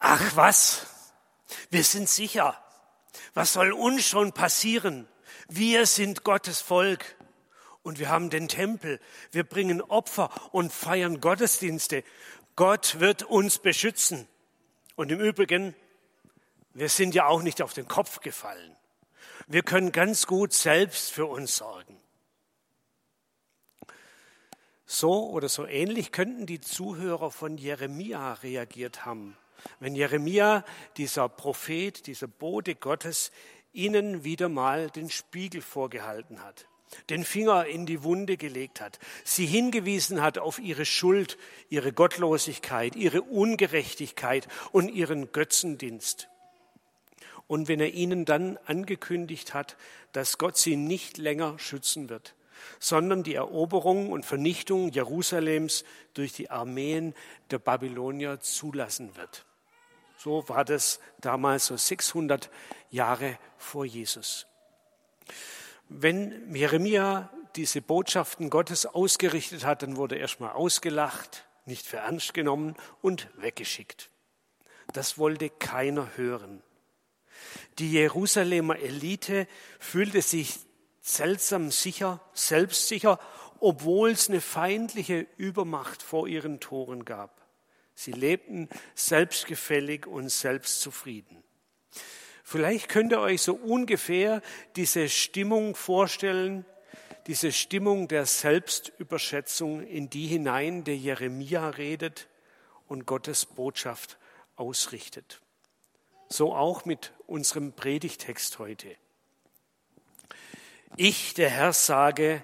Ach was, wir sind sicher. Was soll uns schon passieren? Wir sind Gottes Volk und wir haben den Tempel. Wir bringen Opfer und feiern Gottesdienste. Gott wird uns beschützen. Und im Übrigen, wir sind ja auch nicht auf den Kopf gefallen. Wir können ganz gut selbst für uns sorgen. So oder so ähnlich könnten die Zuhörer von Jeremia reagiert haben, wenn Jeremia, dieser Prophet, dieser Bote Gottes, ihnen wieder mal den Spiegel vorgehalten hat, den Finger in die Wunde gelegt hat, sie hingewiesen hat auf ihre Schuld, ihre Gottlosigkeit, ihre Ungerechtigkeit und ihren Götzendienst. Und wenn er ihnen dann angekündigt hat, dass Gott sie nicht länger schützen wird, sondern die Eroberung und Vernichtung Jerusalems durch die Armeen der Babylonier zulassen wird. So war das damals so 600 Jahre vor Jesus. Wenn Jeremia diese Botschaften Gottes ausgerichtet hat, dann wurde er erstmal ausgelacht, nicht für ernst genommen und weggeschickt. Das wollte keiner hören. Die Jerusalemer Elite fühlte sich seltsam sicher, selbstsicher, obwohl es eine feindliche Übermacht vor ihren Toren gab. Sie lebten selbstgefällig und selbstzufrieden. Vielleicht könnt ihr euch so ungefähr diese Stimmung vorstellen, diese Stimmung der Selbstüberschätzung, in die hinein der Jeremia redet und Gottes Botschaft ausrichtet. So auch mit unserem Predigtext heute. Ich, der Herr, sage,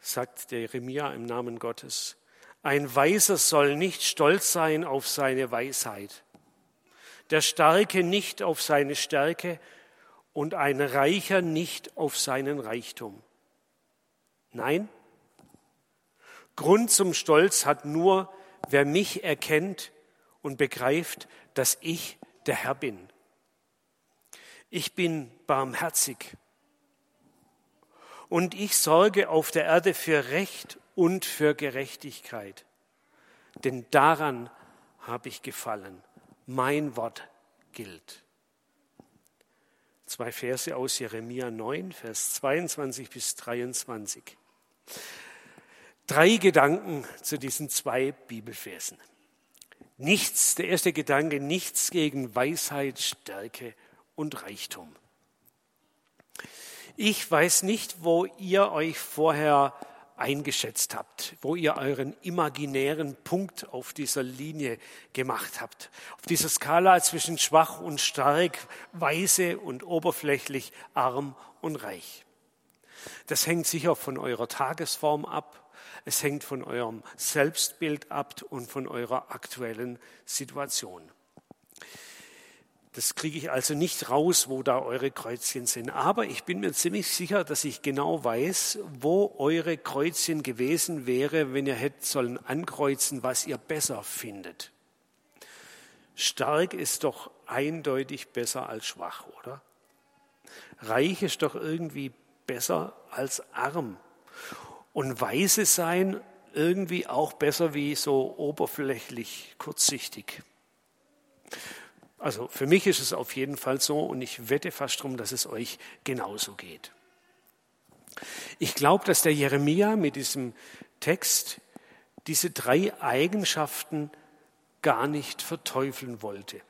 sagt der Jeremia im Namen Gottes, ein Weiser soll nicht stolz sein auf seine Weisheit, der Starke nicht auf seine Stärke und ein Reicher nicht auf seinen Reichtum. Nein, Grund zum Stolz hat nur, wer mich erkennt und begreift, dass ich der Herr bin. Ich bin barmherzig und ich sorge auf der Erde für Recht und für Gerechtigkeit. Denn daran habe ich gefallen. Mein Wort gilt. Zwei Verse aus Jeremia 9, Vers 22 bis 23. Drei Gedanken zu diesen zwei Bibelversen. Nichts, der erste Gedanke, nichts gegen Weisheit, Stärke und Reichtum. Ich weiß nicht, wo ihr euch vorher eingeschätzt habt, wo ihr euren imaginären Punkt auf dieser Linie gemacht habt. Auf dieser Skala zwischen schwach und stark, weise und oberflächlich, arm und reich. Das hängt sicher von eurer Tagesform ab. Es hängt von eurem Selbstbild ab und von eurer aktuellen Situation. Das kriege ich also nicht raus, wo da eure Kreuzchen sind. Aber ich bin mir ziemlich sicher, dass ich genau weiß, wo eure Kreuzchen gewesen wäre, wenn ihr hättet sollen ankreuzen, was ihr besser findet. Stark ist doch eindeutig besser als schwach, oder? Reich ist doch irgendwie besser als arm. Und weise sein irgendwie auch besser wie so oberflächlich kurzsichtig. Also für mich ist es auf jeden Fall so und ich wette fast darum, dass es euch genauso geht. Ich glaube, dass der Jeremia mit diesem Text diese drei Eigenschaften gar nicht verteufeln wollte.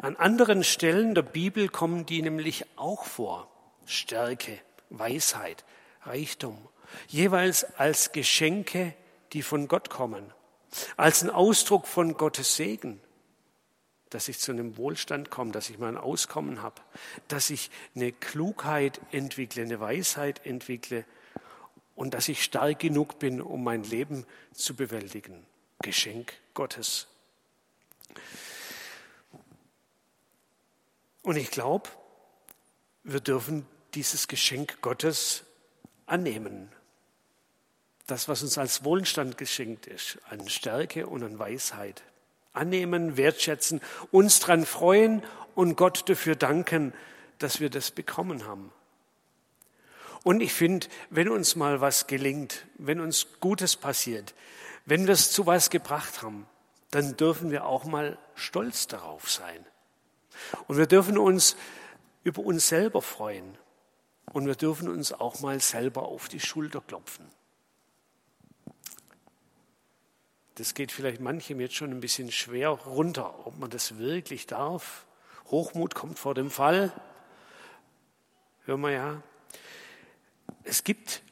An anderen Stellen der Bibel kommen die nämlich auch vor. Stärke, Weisheit, Reichtum, jeweils als Geschenke, die von Gott kommen, als ein Ausdruck von Gottes Segen dass ich zu einem Wohlstand komme, dass ich mal ein Auskommen habe, dass ich eine Klugheit entwickle, eine Weisheit entwickle und dass ich stark genug bin, um mein Leben zu bewältigen. Geschenk Gottes. Und ich glaube, wir dürfen dieses Geschenk Gottes annehmen. Das, was uns als Wohlstand geschenkt ist, an Stärke und an Weisheit annehmen, wertschätzen, uns dran freuen und Gott dafür danken, dass wir das bekommen haben. Und ich finde, wenn uns mal was gelingt, wenn uns Gutes passiert, wenn wir es zu was gebracht haben, dann dürfen wir auch mal stolz darauf sein. Und wir dürfen uns über uns selber freuen. Und wir dürfen uns auch mal selber auf die Schulter klopfen. Das geht vielleicht manchem jetzt schon ein bisschen schwer runter, ob man das wirklich darf. Hochmut kommt vor dem Fall. Hören wir ja. Es gibt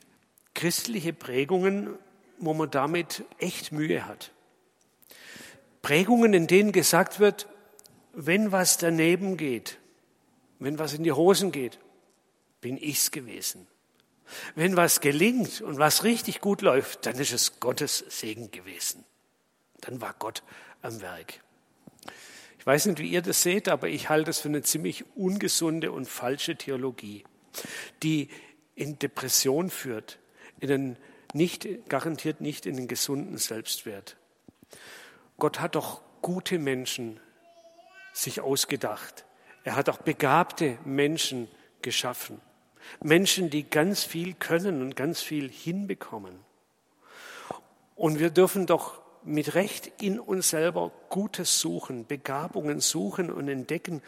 christliche Prägungen, wo man damit echt Mühe hat. Prägungen, in denen gesagt wird, wenn was daneben geht, wenn was in die Hosen geht, bin ich's gewesen. Wenn was gelingt und was richtig gut läuft, dann ist es Gottes Segen gewesen. Dann war Gott am Werk. Ich weiß nicht, wie ihr das seht, aber ich halte es für eine ziemlich ungesunde und falsche Theologie, die in Depression führt, in einen nicht, garantiert nicht in den gesunden Selbstwert. Gott hat doch gute Menschen sich ausgedacht. Er hat auch begabte Menschen geschaffen. Menschen, die ganz viel können und ganz viel hinbekommen. Und wir dürfen doch mit Recht in uns selber Gutes suchen, Begabungen suchen und entdecken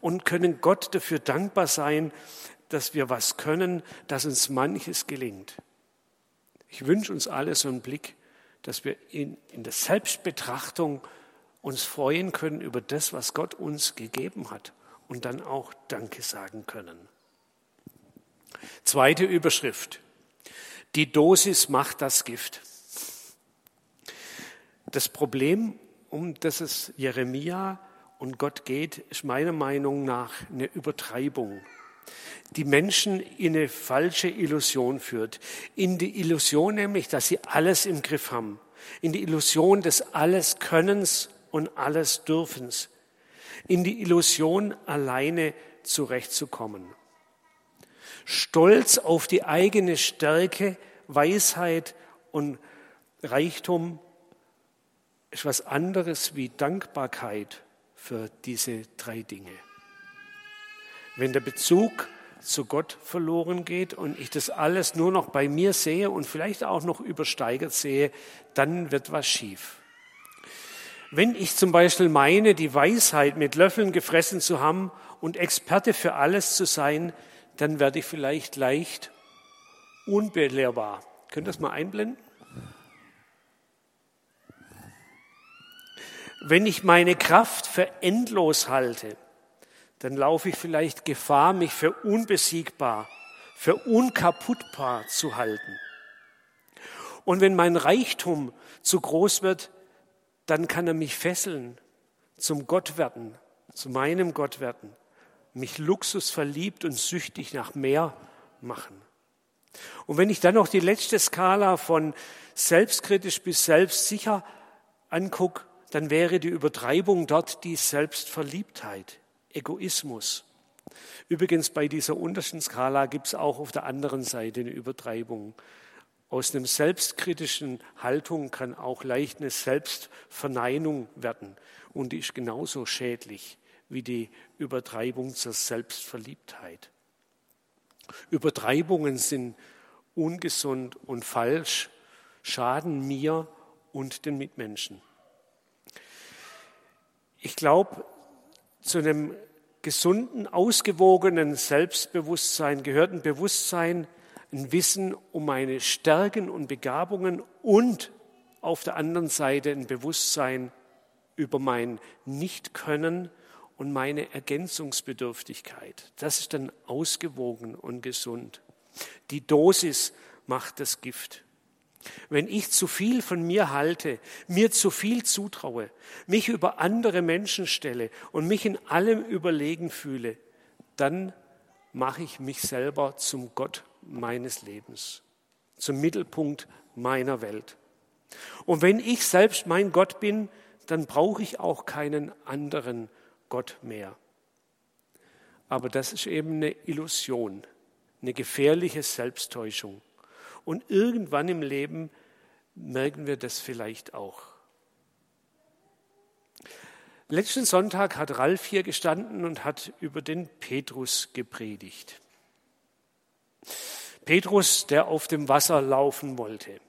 und können Gott dafür dankbar sein, dass wir was können, dass uns manches gelingt. Ich wünsche uns alle so einen Blick, dass wir in, in der Selbstbetrachtung uns freuen können über das, was Gott uns gegeben hat und dann auch Danke sagen können. Zweite Überschrift. Die Dosis macht das Gift. Das Problem, um das es Jeremia und Gott geht, ist meiner Meinung nach eine Übertreibung die Menschen in eine falsche Illusion führt. In die Illusion nämlich, dass sie alles im Griff haben. In die Illusion des Alleskönnens und alles Dürfens. In die Illusion, alleine zurechtzukommen. Stolz auf die eigene Stärke, Weisheit und Reichtum ist was anderes wie Dankbarkeit für diese drei Dinge. Wenn der Bezug zu Gott verloren geht und ich das alles nur noch bei mir sehe und vielleicht auch noch übersteigert sehe, dann wird was schief. Wenn ich zum Beispiel meine, die Weisheit mit Löffeln gefressen zu haben und Experte für alles zu sein, dann werde ich vielleicht leicht unbelehrbar. Könnt ihr das mal einblenden? Wenn ich meine Kraft für endlos halte, dann laufe ich vielleicht Gefahr, mich für unbesiegbar, für unkaputtbar zu halten. Und wenn mein Reichtum zu groß wird, dann kann er mich fesseln, zum Gott werden, zu meinem Gott werden, mich luxusverliebt und süchtig nach mehr machen. Und wenn ich dann noch die letzte Skala von selbstkritisch bis selbstsicher angucke, dann wäre die Übertreibung dort die Selbstverliebtheit. Egoismus. Übrigens, bei dieser untersten Skala gibt es auch auf der anderen Seite eine Übertreibung. Aus einer selbstkritischen Haltung kann auch leicht eine Selbstverneinung werden. Und die ist genauso schädlich wie die Übertreibung zur Selbstverliebtheit. Übertreibungen sind ungesund und falsch, schaden mir und den Mitmenschen. Ich glaube, zu einem gesunden, ausgewogenen Selbstbewusstsein gehört ein Bewusstsein, ein Wissen um meine Stärken und Begabungen und auf der anderen Seite ein Bewusstsein über mein Nichtkönnen und meine Ergänzungsbedürftigkeit. Das ist dann ausgewogen und gesund. Die Dosis macht das Gift. Wenn ich zu viel von mir halte, mir zu viel zutraue, mich über andere Menschen stelle und mich in allem überlegen fühle, dann mache ich mich selber zum Gott meines Lebens, zum Mittelpunkt meiner Welt. Und wenn ich selbst mein Gott bin, dann brauche ich auch keinen anderen Gott mehr. Aber das ist eben eine Illusion, eine gefährliche Selbsttäuschung. Und irgendwann im Leben merken wir das vielleicht auch. Letzten Sonntag hat Ralf hier gestanden und hat über den Petrus gepredigt. Petrus, der auf dem Wasser laufen wollte.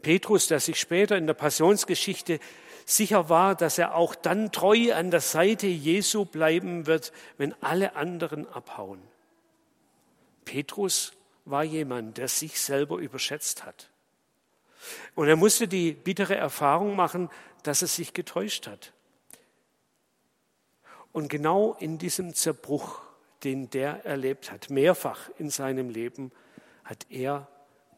Petrus, der sich später in der Passionsgeschichte sicher war, dass er auch dann treu an der Seite Jesu bleiben wird, wenn alle anderen abhauen. Petrus war jemand, der sich selber überschätzt hat. Und er musste die bittere Erfahrung machen, dass er sich getäuscht hat. Und genau in diesem Zerbruch, den der erlebt hat, mehrfach in seinem Leben, hat er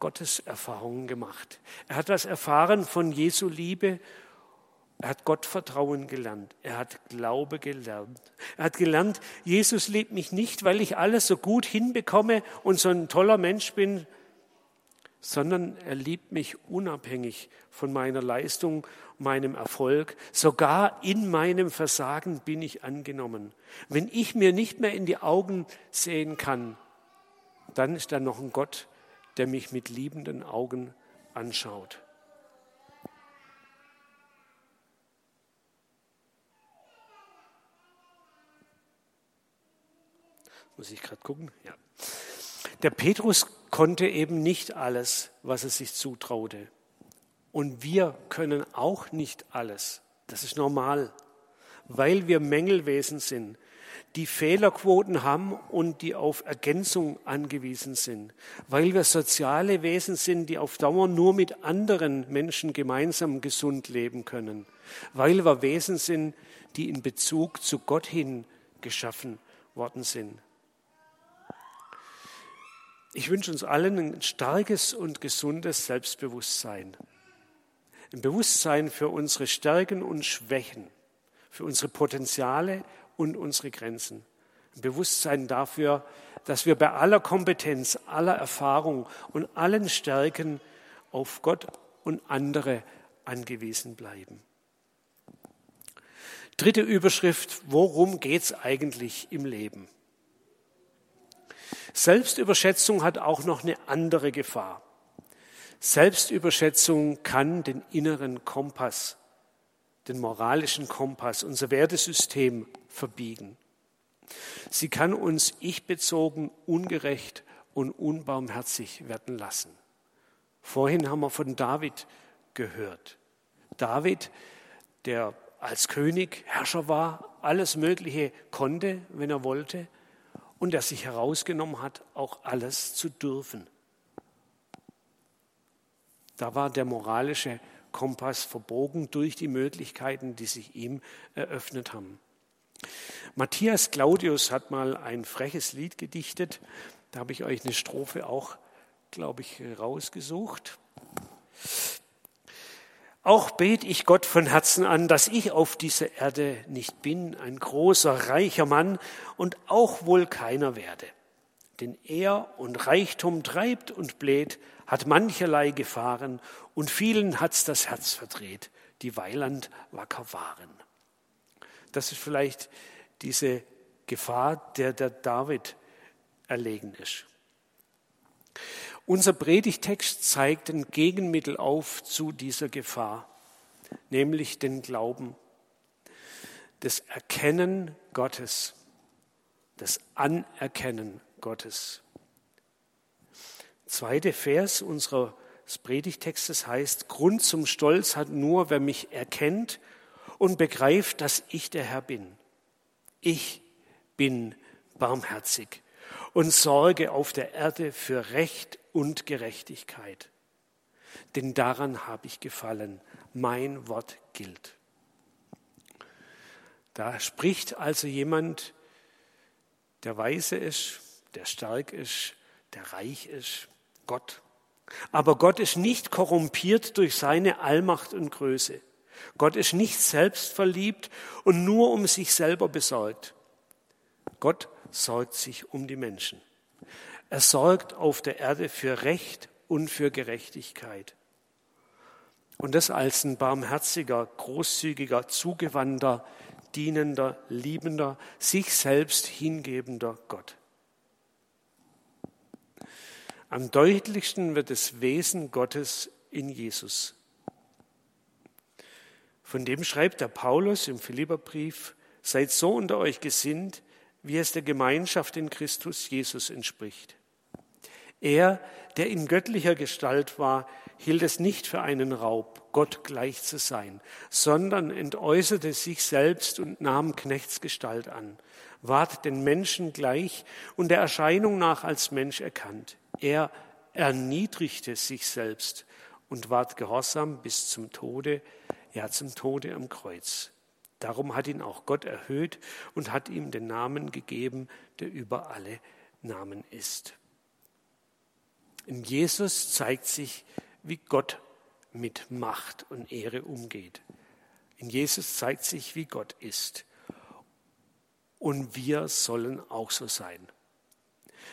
Gottes Erfahrungen gemacht. Er hat das erfahren von Jesu Liebe. Er hat Gottvertrauen gelernt. Er hat Glaube gelernt. Er hat gelernt, Jesus liebt mich nicht, weil ich alles so gut hinbekomme und so ein toller Mensch bin, sondern er liebt mich unabhängig von meiner Leistung, meinem Erfolg. Sogar in meinem Versagen bin ich angenommen. Wenn ich mir nicht mehr in die Augen sehen kann, dann ist da noch ein Gott, der mich mit liebenden Augen anschaut. Muss ich gerade gucken? Ja. Der Petrus konnte eben nicht alles, was er sich zutraute. Und wir können auch nicht alles. Das ist normal, weil wir Mängelwesen sind, die Fehlerquoten haben und die auf Ergänzung angewiesen sind, weil wir soziale Wesen sind, die auf Dauer nur mit anderen Menschen gemeinsam gesund leben können, weil wir Wesen sind, die in Bezug zu Gott hin geschaffen worden sind. Ich wünsche uns allen ein starkes und gesundes Selbstbewusstsein. Ein Bewusstsein für unsere Stärken und Schwächen, für unsere Potenziale und unsere Grenzen. Ein Bewusstsein dafür, dass wir bei aller Kompetenz, aller Erfahrung und allen Stärken auf Gott und andere angewiesen bleiben. Dritte Überschrift, worum geht es eigentlich im Leben? Selbstüberschätzung hat auch noch eine andere Gefahr. Selbstüberschätzung kann den inneren Kompass, den moralischen Kompass, unser Wertesystem verbiegen. Sie kann uns ich-bezogen, ungerecht und unbarmherzig werden lassen. Vorhin haben wir von David gehört. David, der als König Herrscher war, alles Mögliche konnte, wenn er wollte, und der sich herausgenommen hat, auch alles zu dürfen. Da war der moralische Kompass verbogen durch die Möglichkeiten, die sich ihm eröffnet haben. Matthias Claudius hat mal ein freches Lied gedichtet. Da habe ich euch eine Strophe auch, glaube ich, rausgesucht. Auch bet ich Gott von Herzen an, dass ich auf dieser Erde nicht bin, ein großer, reicher Mann und auch wohl keiner werde. Denn er und Reichtum treibt und bläht, hat mancherlei Gefahren und vielen hat's das Herz verdreht, die Weiland wacker waren. Das ist vielleicht diese Gefahr, der der David erlegen ist. Unser Predigtext zeigt ein Gegenmittel auf zu dieser Gefahr, nämlich den Glauben, das Erkennen Gottes, das Anerkennen Gottes. Zweite Vers unseres Predigtextes heißt, Grund zum Stolz hat nur, wer mich erkennt und begreift, dass ich der Herr bin. Ich bin barmherzig und sorge auf der Erde für Recht und Gerechtigkeit. Denn daran habe ich gefallen. Mein Wort gilt. Da spricht also jemand, der weise ist, der stark ist, der reich ist, Gott. Aber Gott ist nicht korrumpiert durch seine Allmacht und Größe. Gott ist nicht selbstverliebt und nur um sich selber besorgt. Gott sorgt sich um die Menschen. Er sorgt auf der Erde für Recht und für Gerechtigkeit. Und das als ein barmherziger, großzügiger, zugewandter, dienender, liebender, sich selbst hingebender Gott. Am deutlichsten wird das Wesen Gottes in Jesus. Von dem schreibt der Paulus im Philipperbrief, seid so unter euch gesinnt, wie es der Gemeinschaft in Christus Jesus entspricht. Er, der in göttlicher Gestalt war, hielt es nicht für einen Raub, Gott gleich zu sein, sondern entäußerte sich selbst und nahm Knechtsgestalt an, ward den Menschen gleich und der Erscheinung nach als Mensch erkannt. Er erniedrigte sich selbst und ward gehorsam bis zum Tode, ja zum Tode am Kreuz. Darum hat ihn auch Gott erhöht und hat ihm den Namen gegeben, der über alle Namen ist. In Jesus zeigt sich, wie Gott mit Macht und Ehre umgeht. In Jesus zeigt sich, wie Gott ist. Und wir sollen auch so sein.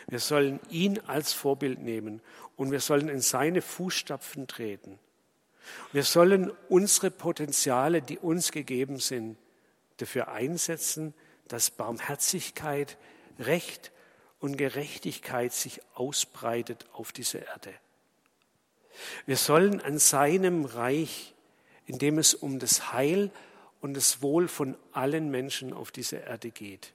Wir sollen ihn als Vorbild nehmen und wir sollen in seine Fußstapfen treten. Wir sollen unsere Potenziale, die uns gegeben sind, dafür einsetzen, dass Barmherzigkeit, Recht und Gerechtigkeit sich ausbreitet auf dieser Erde. Wir sollen an seinem Reich, in dem es um das Heil und das Wohl von allen Menschen auf dieser Erde geht,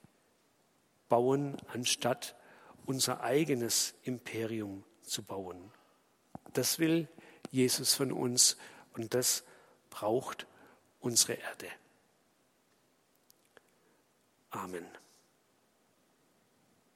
bauen, anstatt unser eigenes Imperium zu bauen. Das will Jesus von uns und das braucht unsere Erde. Amen.